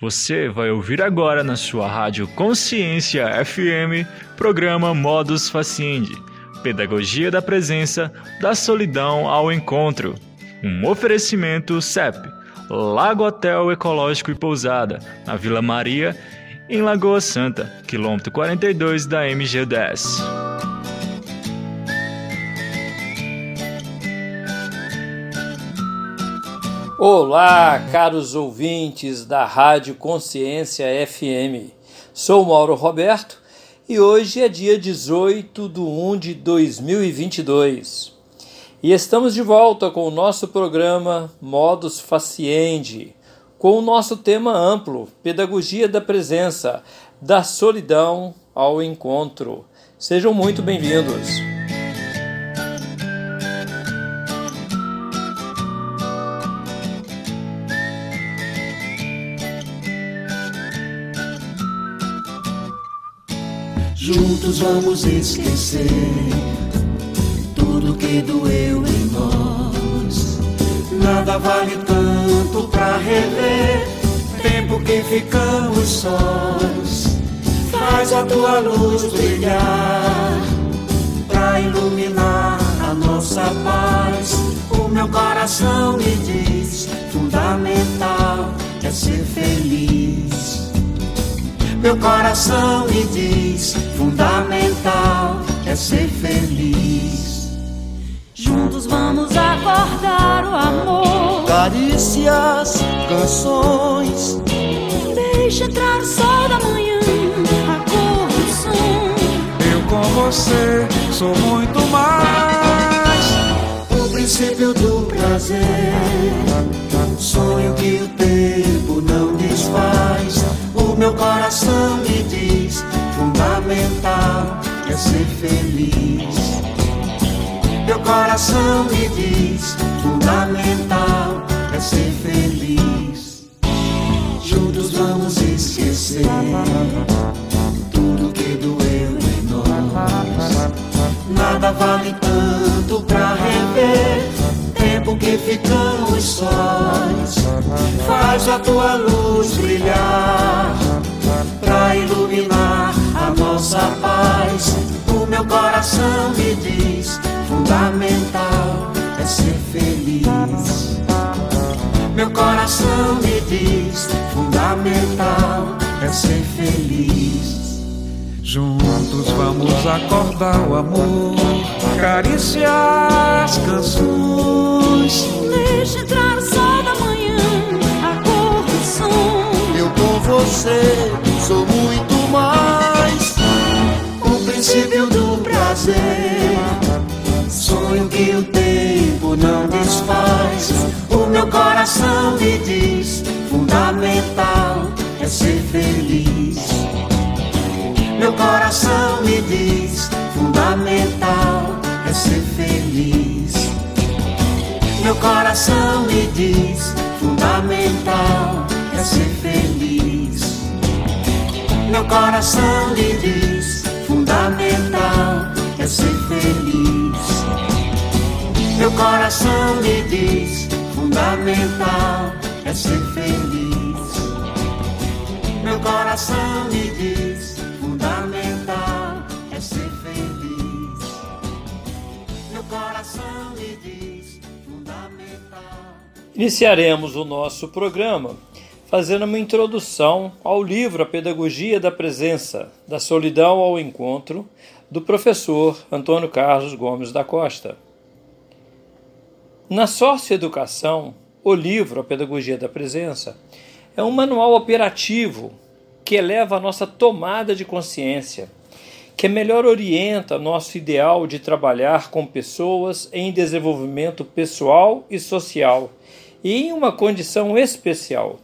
Você vai ouvir agora na sua rádio Consciência FM, programa Modus Faciendi, Pedagogia da Presença, da Solidão ao Encontro. Um oferecimento CEP, Lago Hotel Ecológico e Pousada, na Vila Maria, em Lagoa Santa, quilômetro 42 da MG10. Olá, caros ouvintes da Rádio Consciência FM. Sou Mauro Roberto e hoje é dia 18 de 1 de 2022. E estamos de volta com o nosso programa Modus Faciendi, com o nosso tema amplo, Pedagogia da Presença, da Solidão ao Encontro. Sejam muito bem-vindos. Vamos esquecer tudo que doeu em nós. Nada vale tanto pra rever tempo que ficamos sós. Faz a tua luz brilhar pra iluminar a nossa paz. O meu coração me diz: fundamental é ser feliz. Meu coração me diz: fundamental é ser feliz. Juntos vamos acordar o amor. Carícias, canções. Deixa entrar o sol da manhã, a cor do som. Eu com você sou muito mais. O princípio do prazer. Sonho que o tempo não desfaz meu coração me diz: fundamental é ser feliz. Meu coração me diz: fundamental é ser feliz. Juntos vamos esquecer tudo que doeu em nós. Nada vale tanto pra rever tempo que ficamos sós. Faz a tua luz brilhar pra iluminar a nossa paz. O meu coração me diz: fundamental é ser feliz. Meu coração me diz: fundamental é ser feliz. Juntos vamos acordar o amor, carícias, canções. Deixa entrar o sol da manhã, a cor do som. Eu com você sou muito mais. O princípio do prazer, sonho que o tempo não desfaz. O meu coração me diz: fundamental é ser feliz. Meu coração me diz: fundamental é ser feliz. Meu coração me diz: fundamental é ser feliz. Meu coração me diz: fundamental é ser feliz. Meu coração me diz: fundamental é ser feliz. Meu coração me diz fundamental é ser feliz. Meu coração me diz fundamental. Iniciaremos o nosso programa fazendo uma introdução ao livro A Pedagogia da Presença, da Solidão ao Encontro, do professor Antônio Carlos Gomes da Costa. Na socioeducação, o livro A Pedagogia da Presença é um manual operativo que eleva a nossa tomada de consciência, que melhor orienta nosso ideal de trabalhar com pessoas em desenvolvimento pessoal e social e em uma condição especial,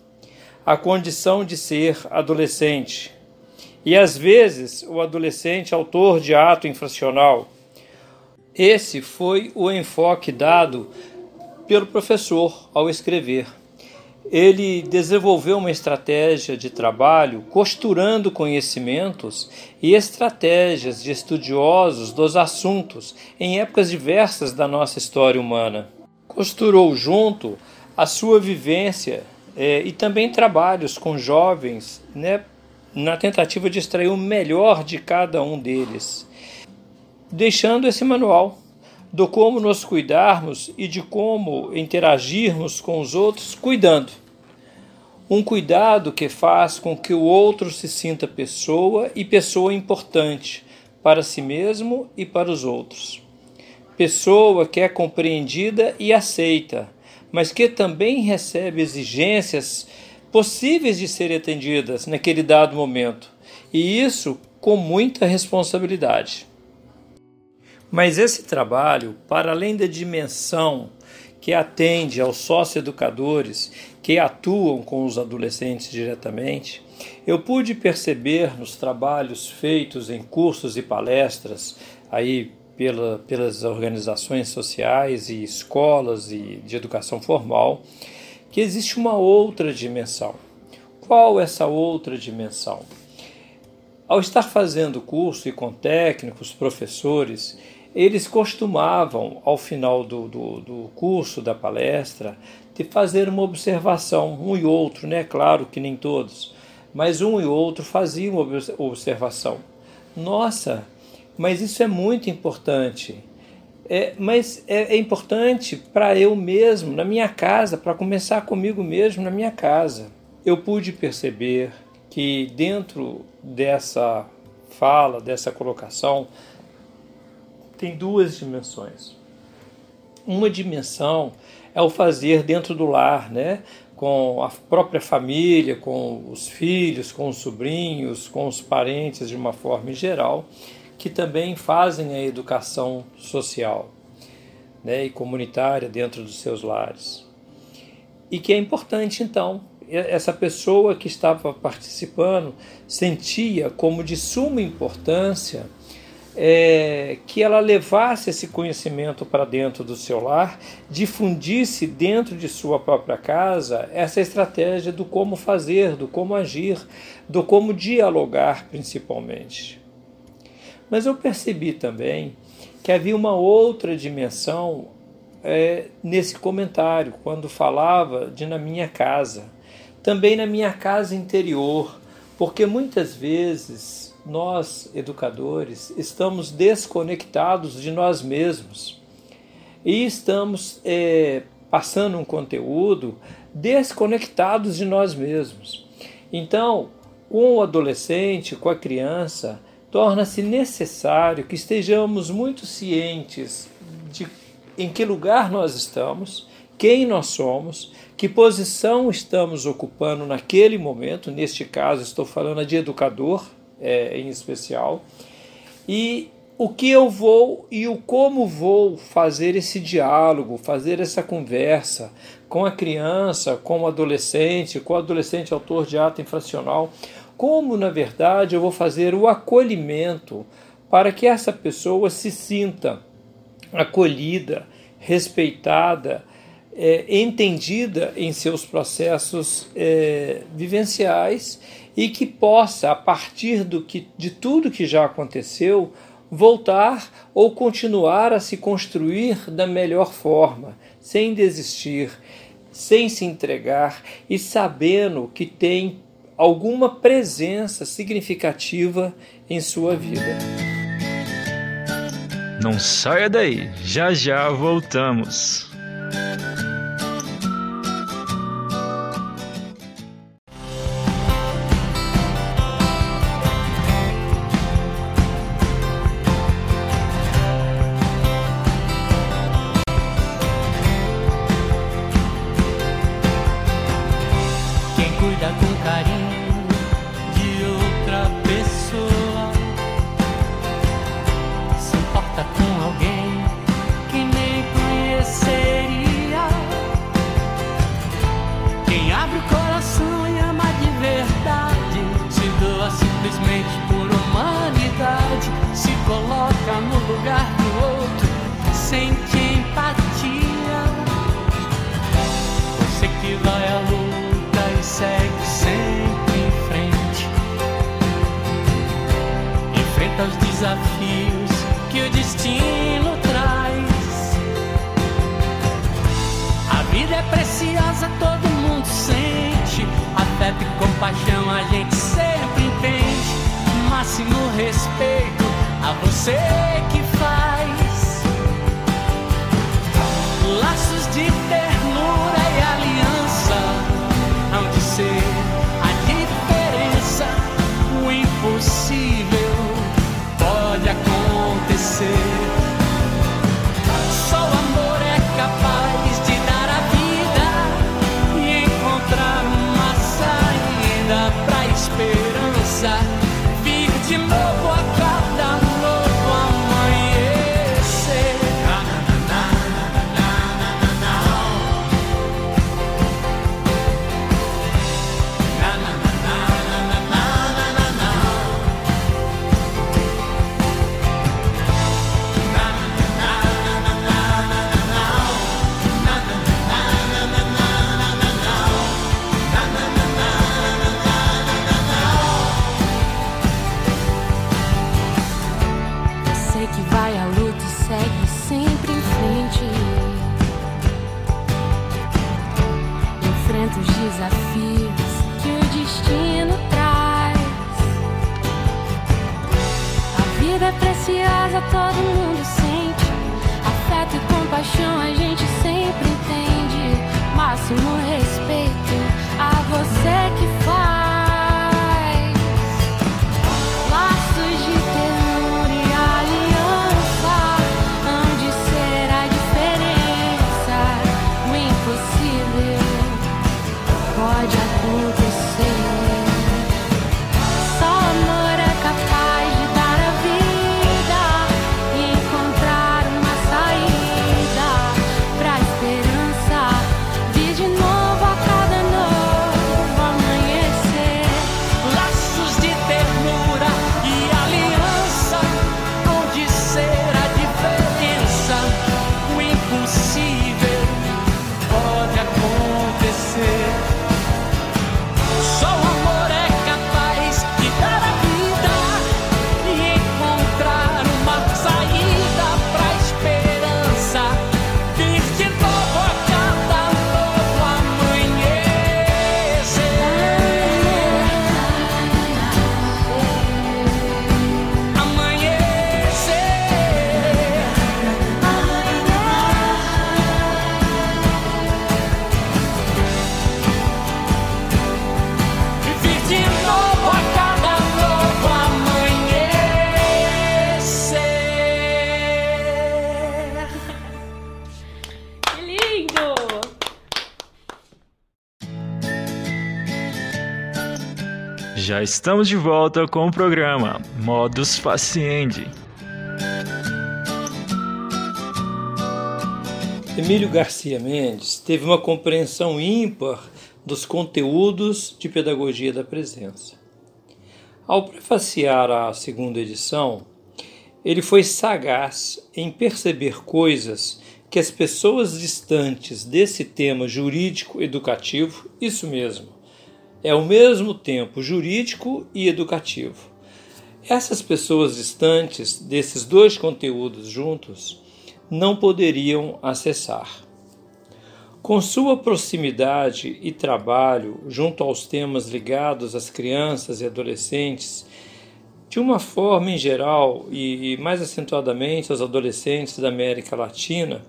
a condição de ser adolescente. E às vezes o adolescente autor de ato infracional. Esse foi o enfoque dado pelo professor ao escrever ele desenvolveu uma estratégia de trabalho costurando conhecimentos e estratégias de estudiosos dos assuntos em épocas diversas da nossa história humana. Costurou junto a sua vivência é, e também trabalhos com jovens, né, na tentativa de extrair o melhor de cada um deles, deixando esse manual do como nos cuidarmos e de como interagirmos com os outros, cuidando. Um cuidado que faz com que o outro se sinta pessoa e pessoa importante para si mesmo e para os outros. Pessoa que é compreendida e aceita, mas que também recebe exigências possíveis de serem atendidas naquele dado momento, e isso com muita responsabilidade. Mas esse trabalho, para além da dimensão que atende aos socioeducadores que atuam com os adolescentes diretamente, eu pude perceber nos trabalhos feitos em cursos e palestras aí pela, pelas organizações sociais e escolas e de educação formal que existe uma outra dimensão. Qual essa outra dimensão? Ao estar fazendo curso e com técnicos, professores, eles costumavam, ao final do, do, do, curso, da palestra, de fazer uma observação, um e outro, né? Claro que nem todos, mas um e outro faziam uma observação. Nossa, mas isso é muito importante. É, mas é, é importante para eu mesmo, na minha casa, para começar comigo mesmo na minha casa. Eu pude perceber que dentro dessa fala, dessa colocação, tem duas dimensões. Uma dimensão é o fazer dentro do lar, né? com a própria família, com os filhos, com os sobrinhos, com os parentes de uma forma geral, que também fazem a educação social né, e comunitária dentro dos seus lares. E que é importante, então, essa pessoa que estava participando sentia como de suma importância é, que ela levasse esse conhecimento para dentro do seu lar, difundisse dentro de sua própria casa essa estratégia do como fazer, do como agir, do como dialogar, principalmente. Mas eu percebi também que havia uma outra dimensão é, nesse comentário, quando falava de na minha casa, também na minha casa interior, porque muitas vezes nós, educadores, estamos desconectados de nós mesmos e estamos é, passando um conteúdo desconectados de nós mesmos. Então, com o adolescente, com a criança, torna-se necessário que estejamos muito cientes de em que lugar nós estamos, quem nós somos, que posição estamos ocupando naquele momento. Neste caso, estou falando de educador, é, em especial, e o que eu vou e o como vou fazer esse diálogo, fazer essa conversa com a criança, com o adolescente, com o adolescente autor de ato infracional, como na verdade eu vou fazer o acolhimento para que essa pessoa se sinta acolhida, respeitada, é, entendida em seus processos é, vivenciais e que possa, a partir do que, de tudo que já aconteceu, voltar ou continuar a se construir da melhor forma, sem desistir, sem se entregar e sabendo que tem alguma presença significativa em sua vida. Não saia daí, já já voltamos. Estamos de volta com o programa Modus Faciendi. Emílio Garcia Mendes teve uma compreensão ímpar dos conteúdos de pedagogia da presença. Ao prefaciar a segunda edição, ele foi sagaz em perceber coisas que as pessoas distantes desse tema jurídico educativo, isso mesmo, é ao mesmo tempo jurídico e educativo. Essas pessoas distantes desses dois conteúdos juntos não poderiam acessar. Com sua proximidade e trabalho junto aos temas ligados às crianças e adolescentes, de uma forma em geral e mais acentuadamente aos adolescentes da América Latina,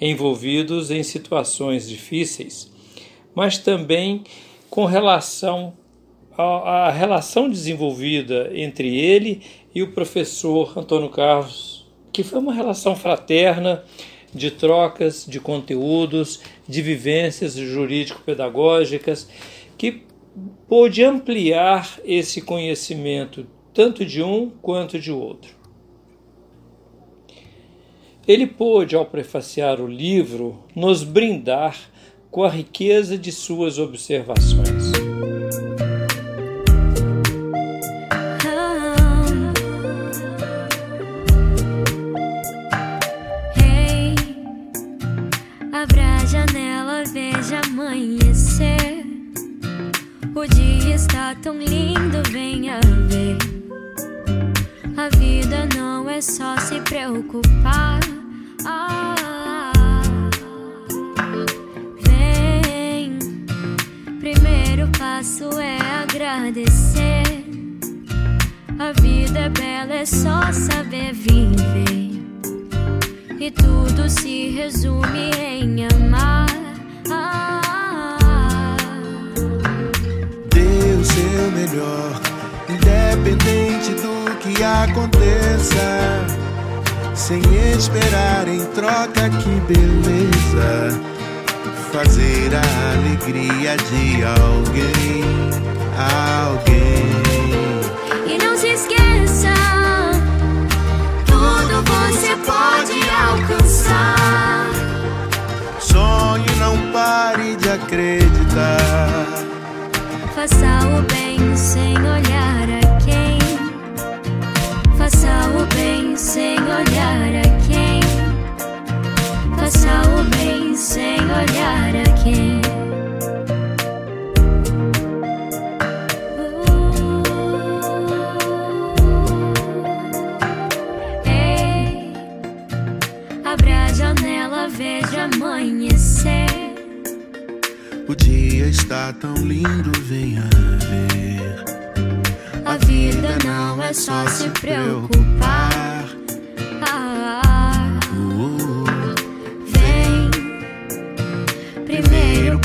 envolvidos em situações difíceis, mas também com relação à relação desenvolvida entre ele e o professor Antônio Carlos, que foi uma relação fraterna de trocas de conteúdos, de vivências jurídico-pedagógicas, que pôde ampliar esse conhecimento tanto de um quanto de outro. Ele pôde, ao prefaciar o livro, nos brindar com a riqueza de suas observações. Hey, abra a janela, veja amanhecer. O dia está tão lindo, venha ver. A vida não é só se preocupar. Ah, faço é agradecer. A vida é bela, é só saber viver. E tudo se resume em amar. Dê o seu melhor, independente do que aconteça. Sem esperar em troca, que beleza. Fazer a alegria de alguém, alguém. E não se esqueça, tudo você pode alcançar. Sonhe, não pare de acreditar. Faça o bem sem olhar a quem. Faça o bem sem olhar a quem. Faça o bem sem olhar a quem. Uh, ei, abra a janela, veja amanhecer. O dia está tão lindo, venha ver. A vida não é só se preocupar.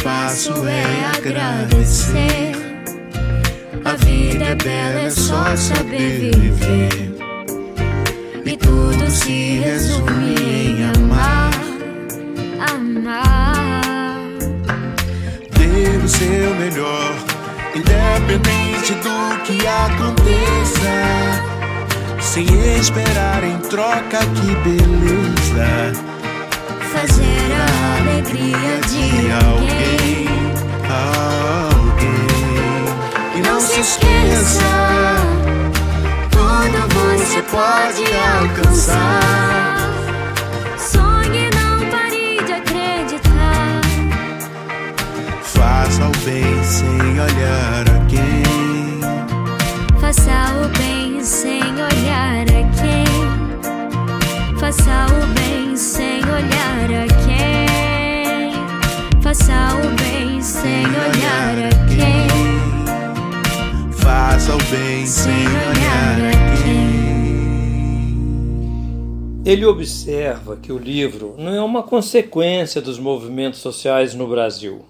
Passo é agradecer. A vida é bela, é só saber viver. E tudo se resume em amar. Amar. dê o seu melhor, independente do que aconteça. Sem esperar em troca, que beleza. Fazer a alegria de alguém. alguém. E não se esqueça, tudo você pode alcançar. Sonhe, não pare de acreditar. faça o bem sem olhar a quem. Faça o bem sem olhar a quem. Faça o bem olhar a quem. Faça o bem sem olhar a quem. Faça o bem sem olhar a quem. Ele observa que o livro não é uma consequência dos movimentos sociais no Brasil,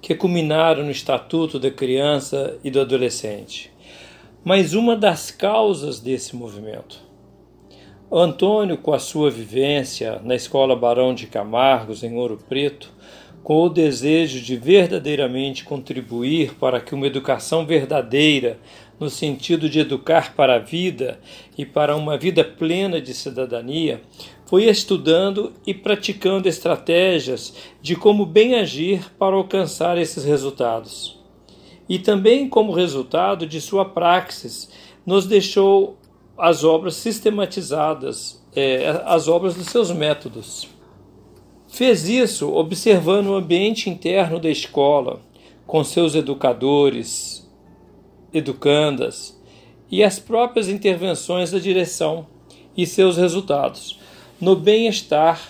que culminaram no Estatuto da Criança e do Adolescente, mas uma das causas desse movimento. Antônio, com a sua vivência na Escola Barão de Camargos, em Ouro Preto, com o desejo de verdadeiramente contribuir para que uma educação verdadeira, no sentido de educar para a vida e para uma vida plena de cidadania, foi estudando e praticando estratégias de como bem agir para alcançar esses resultados. E também, como resultado de sua praxis, nos deixou as obras sistematizadas, eh, as obras dos seus métodos. Fez isso observando o ambiente interno da escola, com seus educadores, educandas e as próprias intervenções da direção e seus resultados, no bem-estar,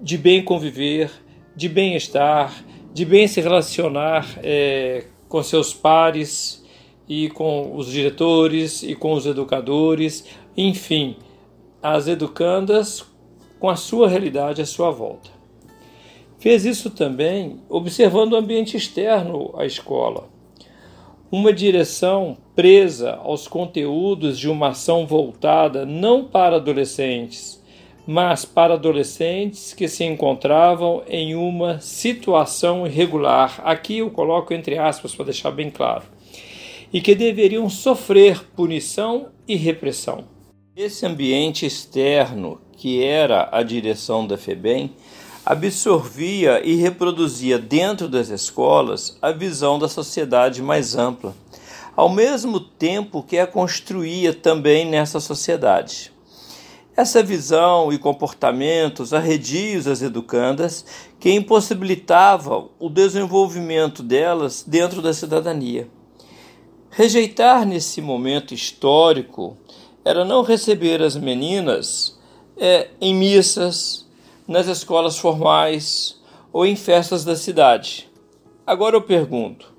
de bem conviver, de bem-estar, de bem se relacionar eh, com seus pares e com os diretores e com os educadores, enfim, as educandas com a sua realidade à sua volta. Fez isso também observando o ambiente externo à escola. Uma direção presa aos conteúdos de uma ação voltada não para adolescentes, mas para adolescentes que se encontravam em uma situação irregular. Aqui eu coloco entre aspas para deixar bem claro. E que deveriam sofrer punição e repressão. Esse ambiente externo, que era a direção da FEBEM, absorvia e reproduzia dentro das escolas a visão da sociedade mais ampla, ao mesmo tempo que a construía também nessa sociedade. Essa visão e comportamentos arredios às educandas que impossibilitavam o desenvolvimento delas dentro da cidadania. Rejeitar nesse momento histórico era não receber as meninas é, em missas, nas escolas formais ou em festas da cidade. Agora eu pergunto: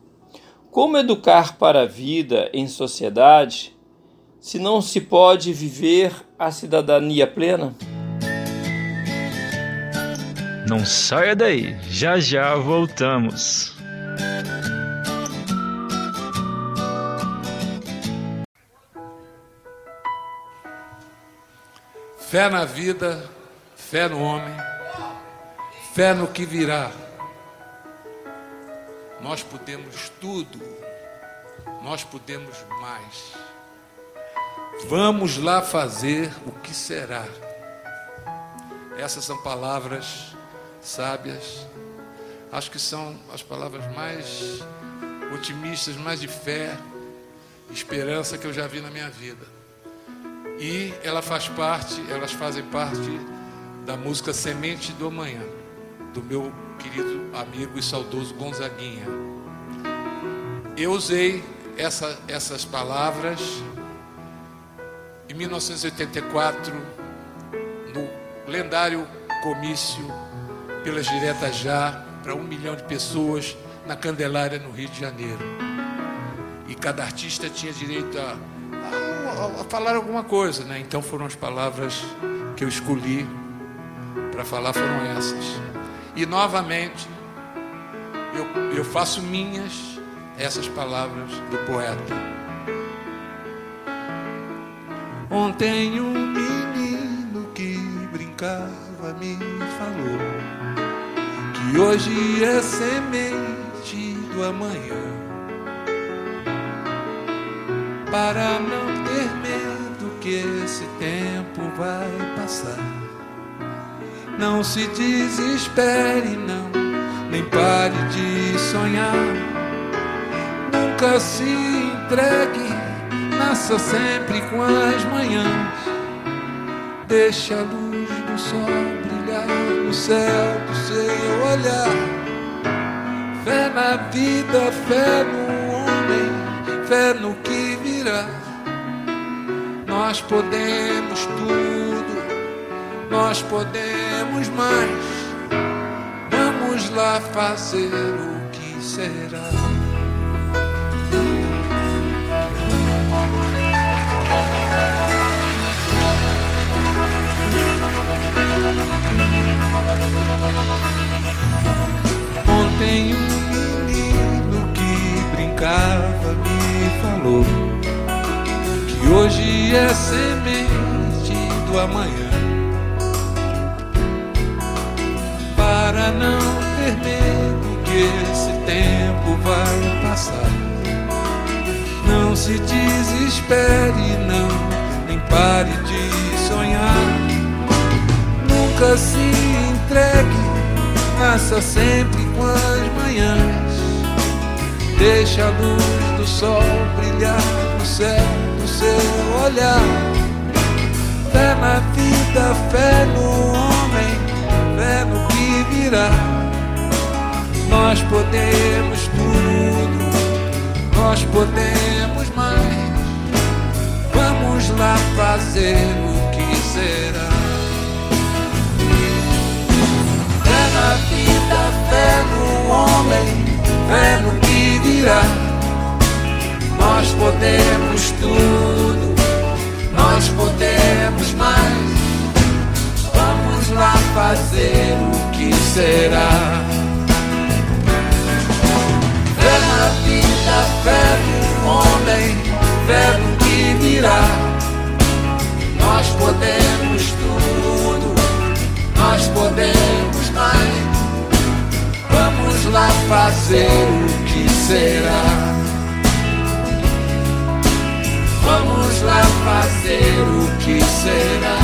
Como educar para a vida em sociedade se não se pode viver a cidadania plena? Não saia daí, já já voltamos. Fé na vida, fé no homem, fé no que virá. Nós podemos tudo, nós podemos mais. Vamos lá fazer o que será. Essas são palavras sábias. Acho que são as palavras mais otimistas, mais de fé, esperança que eu já vi na minha vida. E ela faz parte, elas fazem parte da música Semente do Amanhã, do meu querido amigo e saudoso Gonzaguinha. Eu usei essa, essas palavras em 1984 no lendário comício pelas diretas já para um milhão de pessoas na Candelária, no Rio de Janeiro. E cada artista tinha direito a, a, falar alguma coisa, né? Então foram as palavras que eu escolhi para falar foram essas. E novamente eu, eu faço minhas essas palavras do poeta. Ontem um menino que brincava me falou que hoje é semente do amanhã. Para não ter medo que esse tempo vai passar. Não se desespere, não, nem pare de sonhar. Nunca se entregue, nasça sempre com as manhãs. Deixa a luz do sol brilhar no céu do seu olhar. Fé na vida, fé no homem, fé no que virá. Nós podemos tudo, nós podemos mais. Vamos lá fazer o que será. Ontem um menino que brincava me falou que hoje é semente do amanhã. Para não ter medo que esse tempo vai passar. Não se desespere, não, nem pare de sonhar. Nunca se entregue, nasça sempre com as manhãs. Deixa a luz do sol brilhar no céu seu olhar. Fé na vida, fé no homem, fé no que virá. Nós podemos tudo, nós podemos mais. Vamos lá fazer o que será. Fé na vida, fé no homem, fé no que virá. Nós podemos tudo, nós podemos mais. Vamos lá fazer o que será. Fé na vida, fé no homem, fé no que virá. Nós podemos tudo, nós podemos mais. Vamos lá fazer o que será. Lá fazer o que será.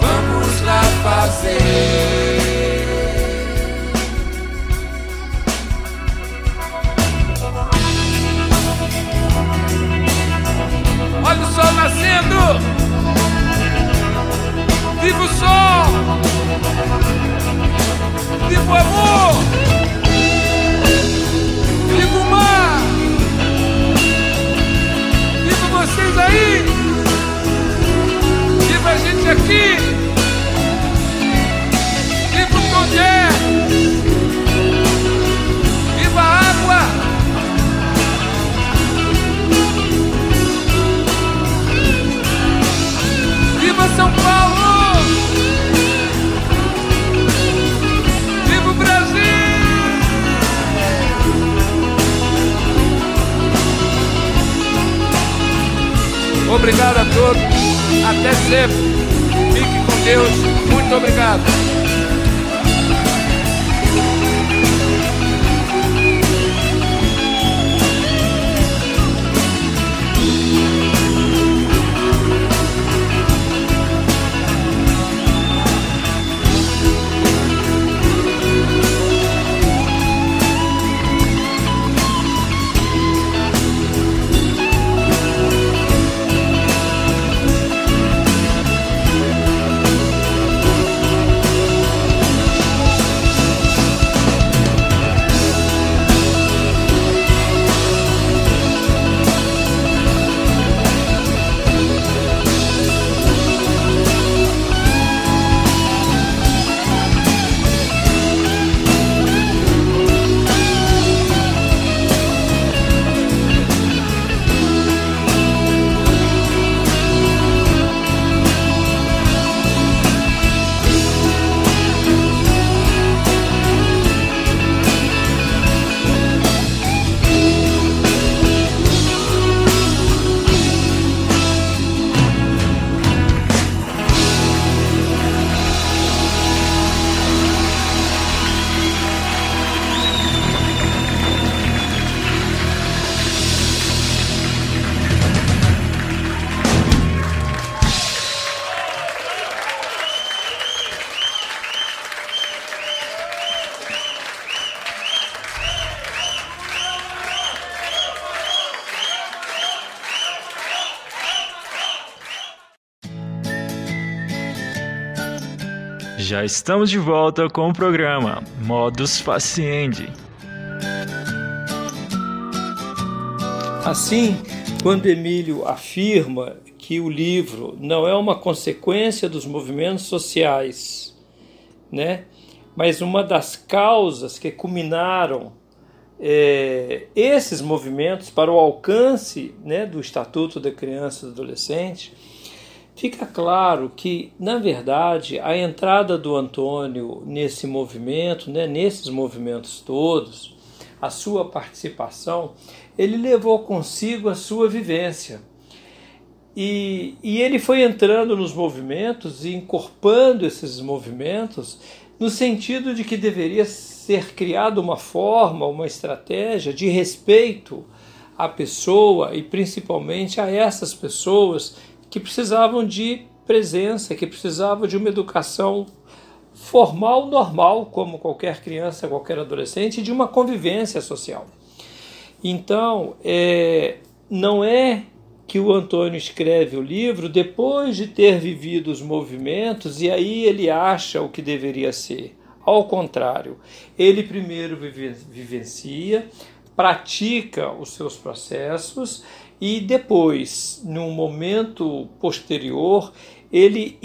Vamos lá fazer. Estamos de volta com o programa Modus Faciendi. Assim, quando Emílio afirma que o livro não é uma consequência dos movimentos sociais, né, mas uma das causas que culminaram é, esses movimentos para o alcance né, do Estatuto da Criança e do Adolescente, Fica claro que, na verdade, a entrada do Antônio nesse movimento, né, nesses movimentos todos, a sua participação, ele levou consigo a sua vivência. E, e ele foi entrando nos movimentos e incorporando esses movimentos no sentido de que deveria ser criada uma forma, uma estratégia de respeito à pessoa e principalmente a essas pessoas que precisavam de presença, que precisavam de uma educação formal, normal, como qualquer criança, qualquer adolescente, de uma convivência social. Então, é, não é que o Antônio escreve o livro depois de ter vivido os movimentos e aí ele acha o que deveria ser. Ao contrário, ele primeiro vivencia, pratica os seus processos e depois, num momento posterior, ele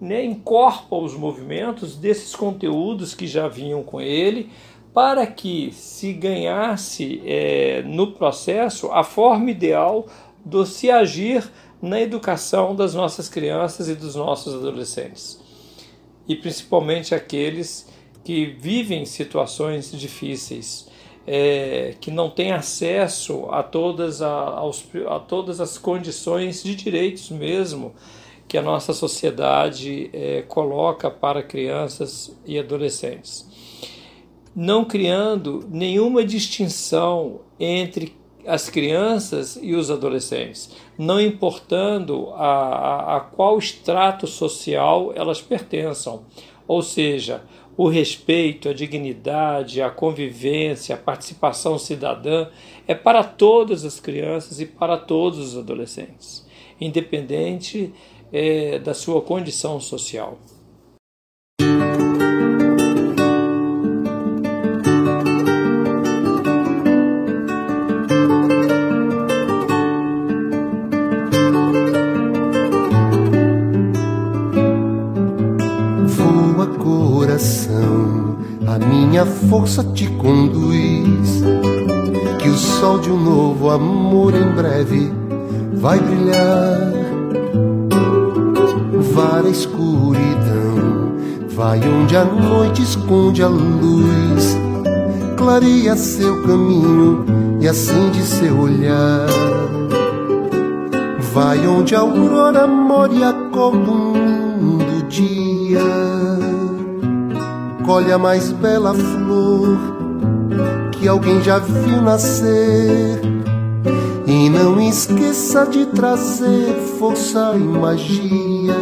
né, incorpora os movimentos desses conteúdos que já vinham com ele, para que se ganhasse é, no processo a forma ideal do se agir na educação das nossas crianças e dos nossos adolescentes. E principalmente aqueles que vivem situações difíceis é, que não tem acesso a todas, a, aos, a todas as condições de direitos mesmo que a nossa sociedade é, coloca para crianças e adolescentes. Não criando nenhuma distinção entre as crianças e os adolescentes, não importando a, a, a qual extrato social elas pertençam. Ou seja, o respeito, a dignidade, a convivência, a participação cidadã é para todas as crianças e para todos os adolescentes, independente é, da sua condição social. Força te conduz. Que o sol de um novo amor em breve vai brilhar. Vara escuridão, vai onde a noite esconde a luz. Clareia seu caminho e acende seu olhar. Vai onde a aurora mora e acorda um lindo dia. Colhe a mais bela flor que alguém já viu nascer. E não esqueça de trazer força e magia,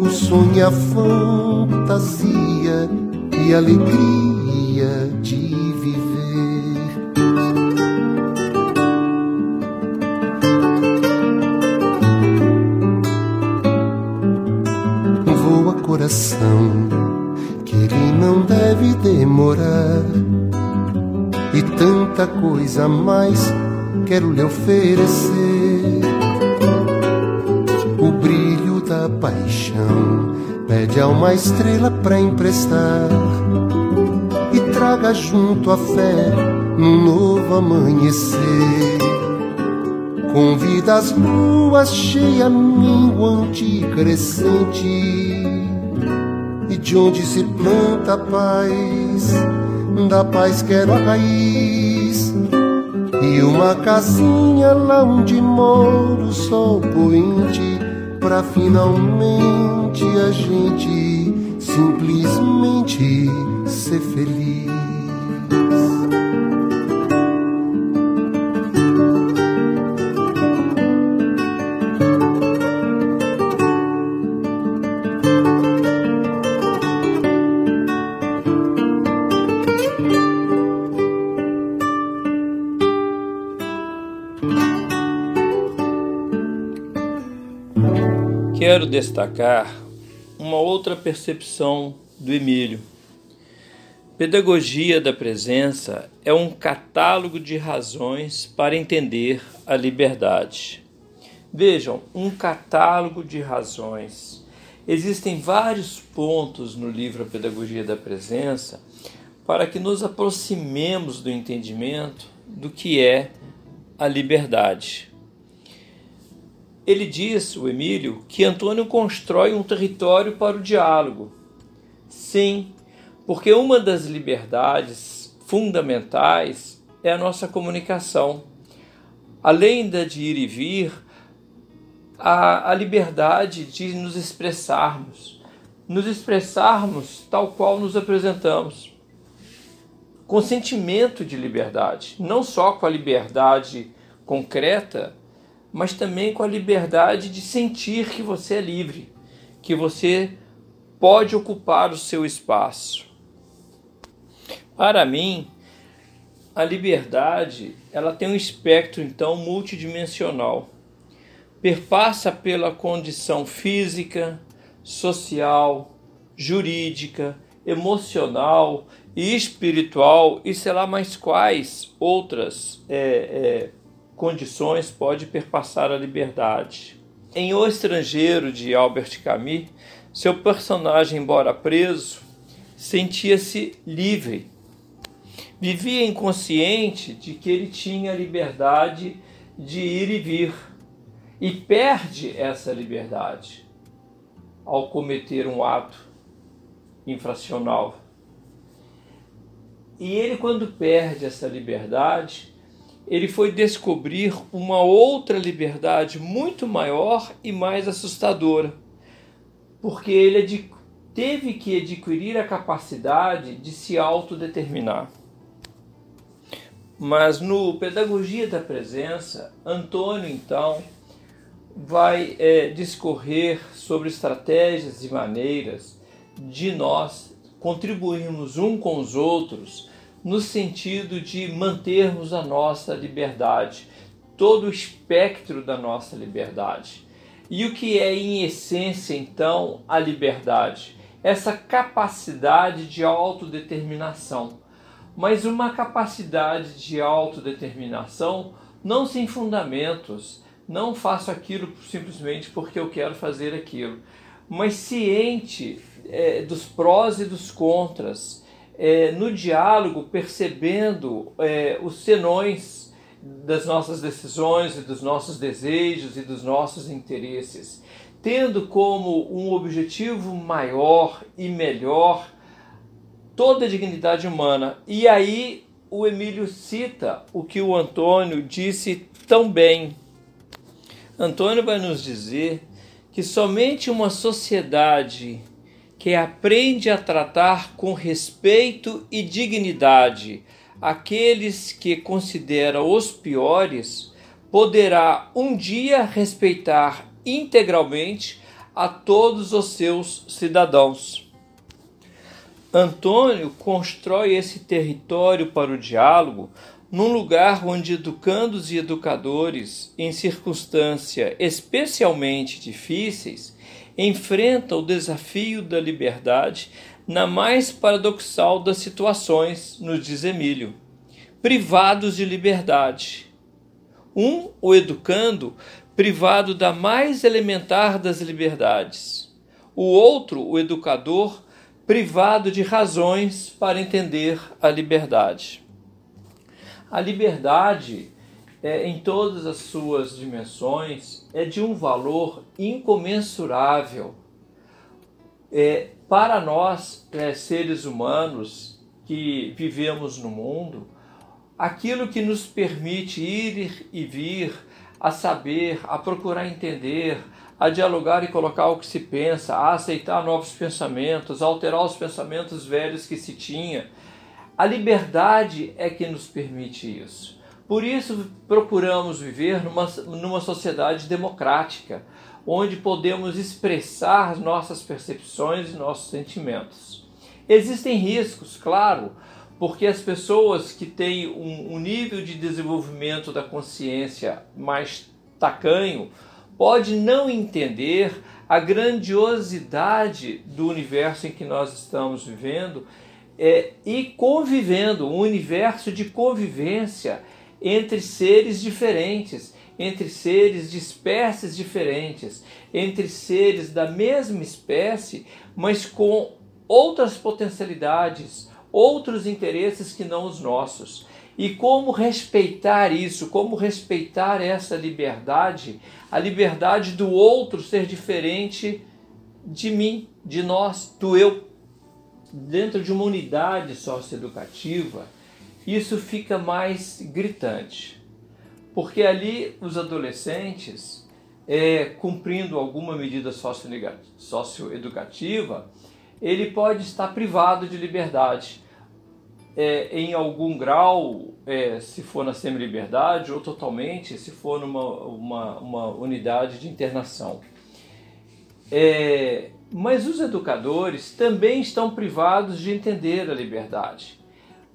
o sonho e a fantasia e alegria de viver. Voa coração, não deve demorar. E tanta coisa mais quero lhe oferecer. O brilho da paixão pede a uma estrela pra emprestar e traga junto a fé num novo amanhecer. Convida as luas cheias minguante e crescente de onde se planta a paz, da paz quero a raiz e uma casinha lá onde mora o sol poente pra finalmente a gente simplesmente ser feliz. Quero destacar uma outra percepção do Emílio. Pedagogia da presença é um catálogo de razões para entender a liberdade. Vejam, um catálogo de razões. Existem vários pontos no livro A Pedagogia da Presença para que nos aproximemos do entendimento do que é a liberdade. Ele diz, o Emílio, que Antônio constrói um território para o diálogo. Sim, porque uma das liberdades fundamentais é a nossa comunicação. Além da de ir e vir, a, a liberdade de nos expressarmos, nos expressarmos tal qual nos apresentamos, com sentimento de liberdade, não só com a liberdade concreta, mas também com a liberdade de sentir que você é livre, que você pode ocupar o seu espaço. Para mim, a liberdade, ela tem um espectro então multidimensional. Perpassa pela condição física, social, jurídica, emocional e espiritual e sei lá mais quais outras é, é, condições pode perpassar a liberdade. Em O Estrangeiro, de Albert Camus, seu personagem, embora preso, sentia-se livre. Vivia inconsciente de que ele tinha liberdade de ir e vir e perde essa liberdade ao cometer um ato infracional. E ele, quando perde essa liberdade, ele foi descobrir uma outra liberdade muito maior e mais assustadora, porque ele teve que adquirir a capacidade de se autodeterminar. Mas no Pedagogia da Presença, Antônio então vai é, discorrer sobre estratégias e maneiras de nós contribuirmos um com os outros no sentido de mantermos a nossa liberdade, todo o espectro da nossa liberdade. E o que é, em essência, então, a liberdade? Essa capacidade de autodeterminação. Mas uma capacidade de autodeterminação não sem fundamentos. Não faço aquilo simplesmente porque eu quero fazer aquilo, mas ciente é, dos prós e dos contras é, no diálogo, percebendo é, os senões das nossas decisões e dos nossos desejos e dos nossos interesses, tendo como um objetivo maior e melhor toda a dignidade humana. E aí o Emílio cita o que o Antônio disse tão bem. Antônio vai nos dizer que somente uma sociedade que aprende a tratar com respeito e dignidade aqueles que considera os piores, poderá um dia respeitar integralmente a todos os seus cidadãos. Antônio constrói esse território para o diálogo num lugar onde educandos e educadores, em circunstâncias especialmente difíceis, enfrentam o desafio da liberdade na mais paradoxal das situações, nos diz Emílio, privados de liberdade. Um, o educando, privado da mais elementar das liberdades. O outro, o educador, privado de razões para entender a liberdade. A liberdade, é, em todas as suas dimensões, é de um valor incomensurável. É, para nós, é, seres humanos que vivemos no mundo, aquilo que nos permite ir e vir, a saber, a procurar entender, a dialogar e colocar o que se pensa, a aceitar novos pensamentos, a alterar os pensamentos velhos que se tinha. A liberdade é que nos permite isso. Por isso procuramos viver numa, numa sociedade democrática, onde podemos expressar nossas percepções e nossos sentimentos. Existem riscos, claro, porque as pessoas que têm um, um nível de desenvolvimento da consciência mais tacanho pode não entender a grandiosidade do universo em que nós estamos vivendo é, e convivendo, um universo de convivência entre seres diferentes, entre seres de espécies diferentes, entre seres da mesma espécie, mas com outras potencialidades, outros interesses que não os nossos. E como respeitar isso, como respeitar essa liberdade, a liberdade do outro ser diferente de mim, de nós, do eu. Dentro de uma unidade socioeducativa, isso fica mais gritante. Porque ali os adolescentes, é, cumprindo alguma medida socioeducativa, ele pode estar privado de liberdade é, em algum grau, é, se for na semi-liberdade, ou totalmente, se for numa uma, uma unidade de internação. É, mas os educadores também estão privados de entender a liberdade,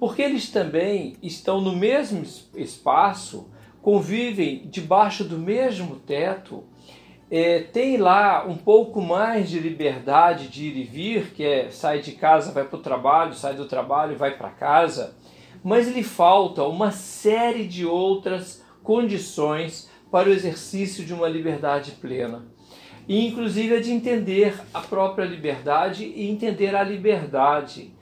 porque eles também estão no mesmo espaço, convivem debaixo do mesmo teto é, tem lá um pouco mais de liberdade de ir e vir, que é sai de casa, vai para o trabalho, sai do trabalho, vai para casa, mas lhe falta uma série de outras condições para o exercício de uma liberdade plena. E inclusive a de entender a própria liberdade e entender a liberdade.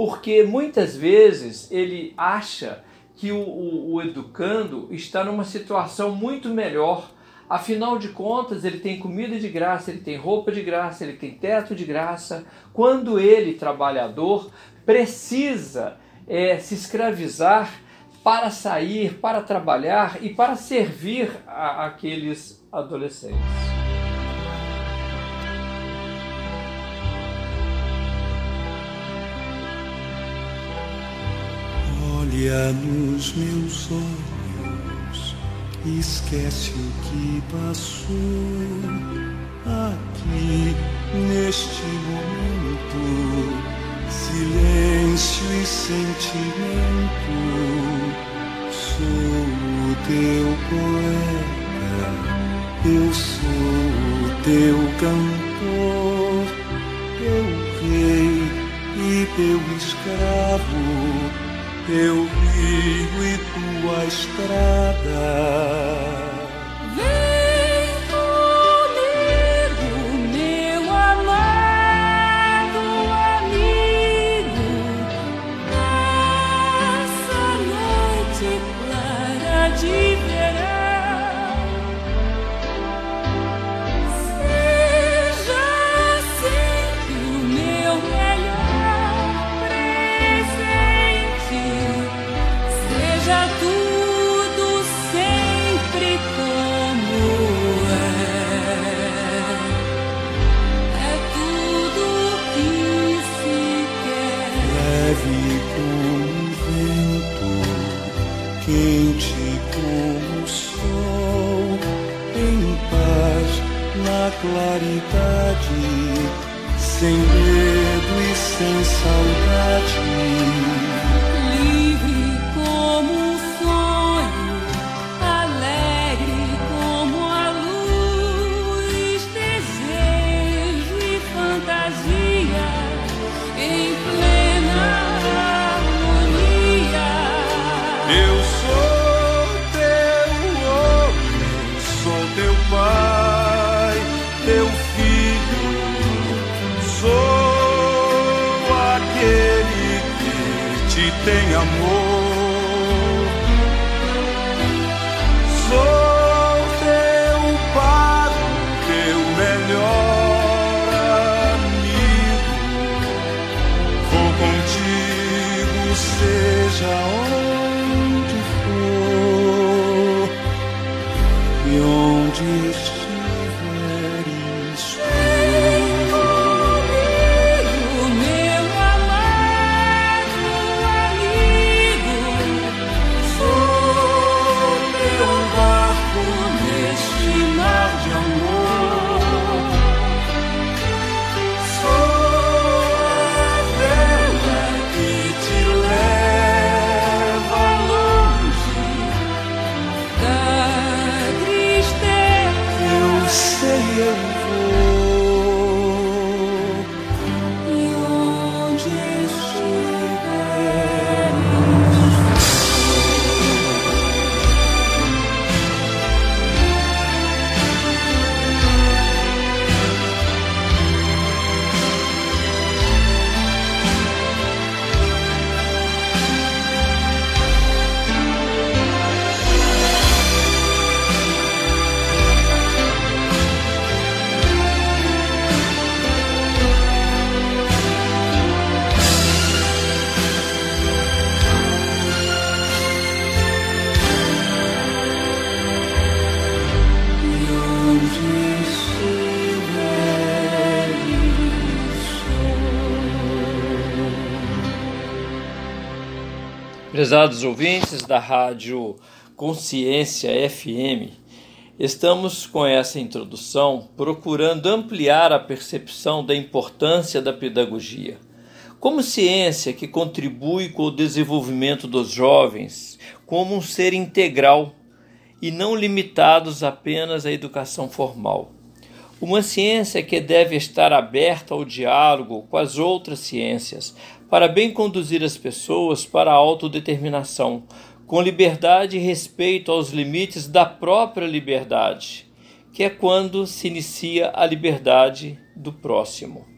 Porque muitas vezes ele acha que o, o, o educando está numa situação muito melhor Afinal de contas, ele tem comida de graça, ele tem roupa de graça, ele tem teto de graça. Quando ele, trabalhador, precisa é, se escravizar para sair, para trabalhar e para servir a, aqueles adolescentes. Olha nos meus olhos esquece o que passou aqui neste momento. Silêncio e sentimento. Sou o teu poeta, eu sou o teu cantor, teu rei e teu escravo teu rio e tua estrada. Na Prezados ouvintes da Rádio Consciência FM, estamos com essa introdução procurando ampliar a percepção da importância da pedagogia. Como ciência que contribui com o desenvolvimento dos jovens como um ser integral e não limitados apenas à educação formal. Uma ciência que deve estar aberta ao diálogo com as outras ciências, para bem conduzir as pessoas para a autodeterminação, com liberdade e respeito aos limites da própria liberdade, que é quando se inicia a liberdade do próximo.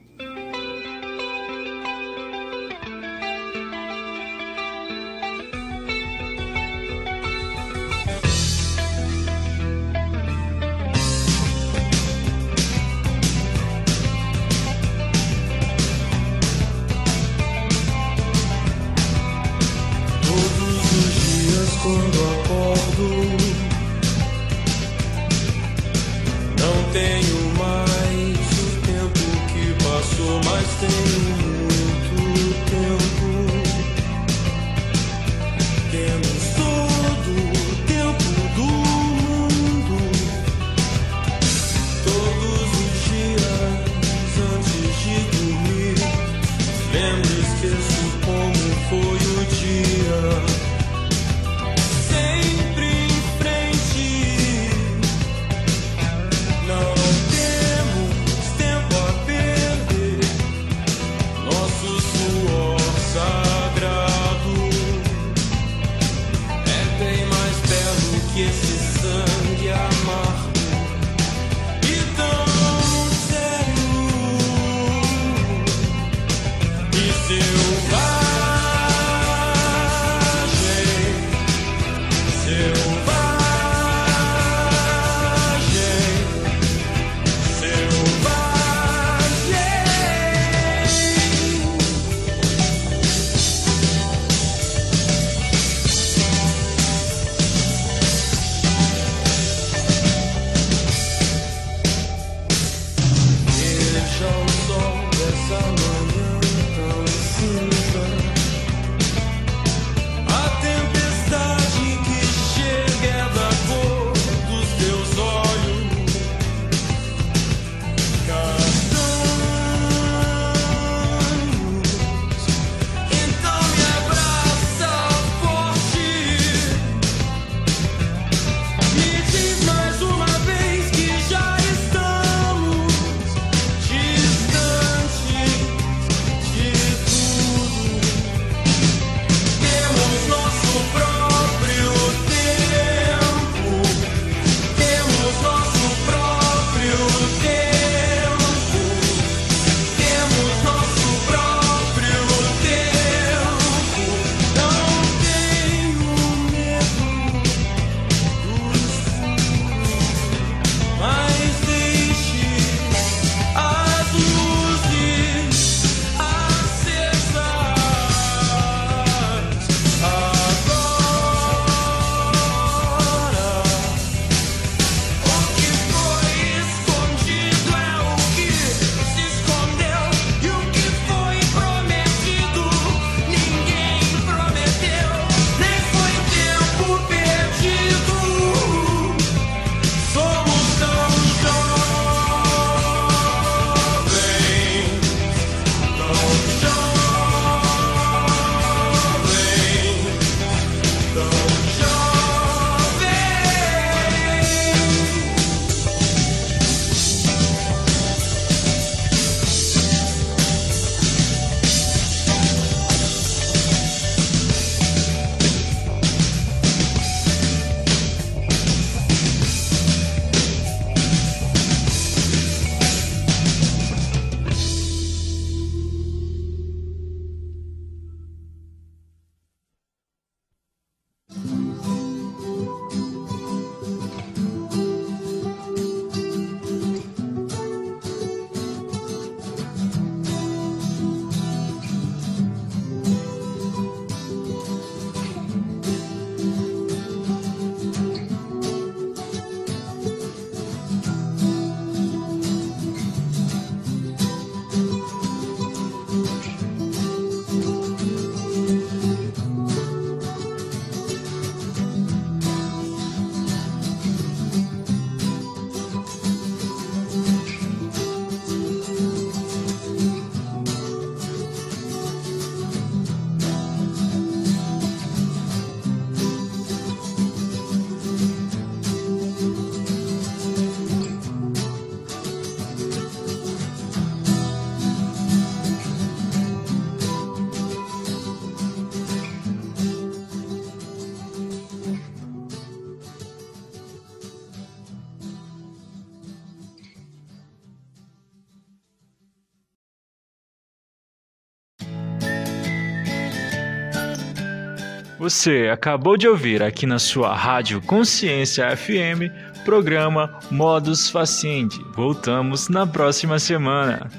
Você acabou de ouvir aqui na sua Rádio Consciência FM, programa Modus Faciendi. Voltamos na próxima semana.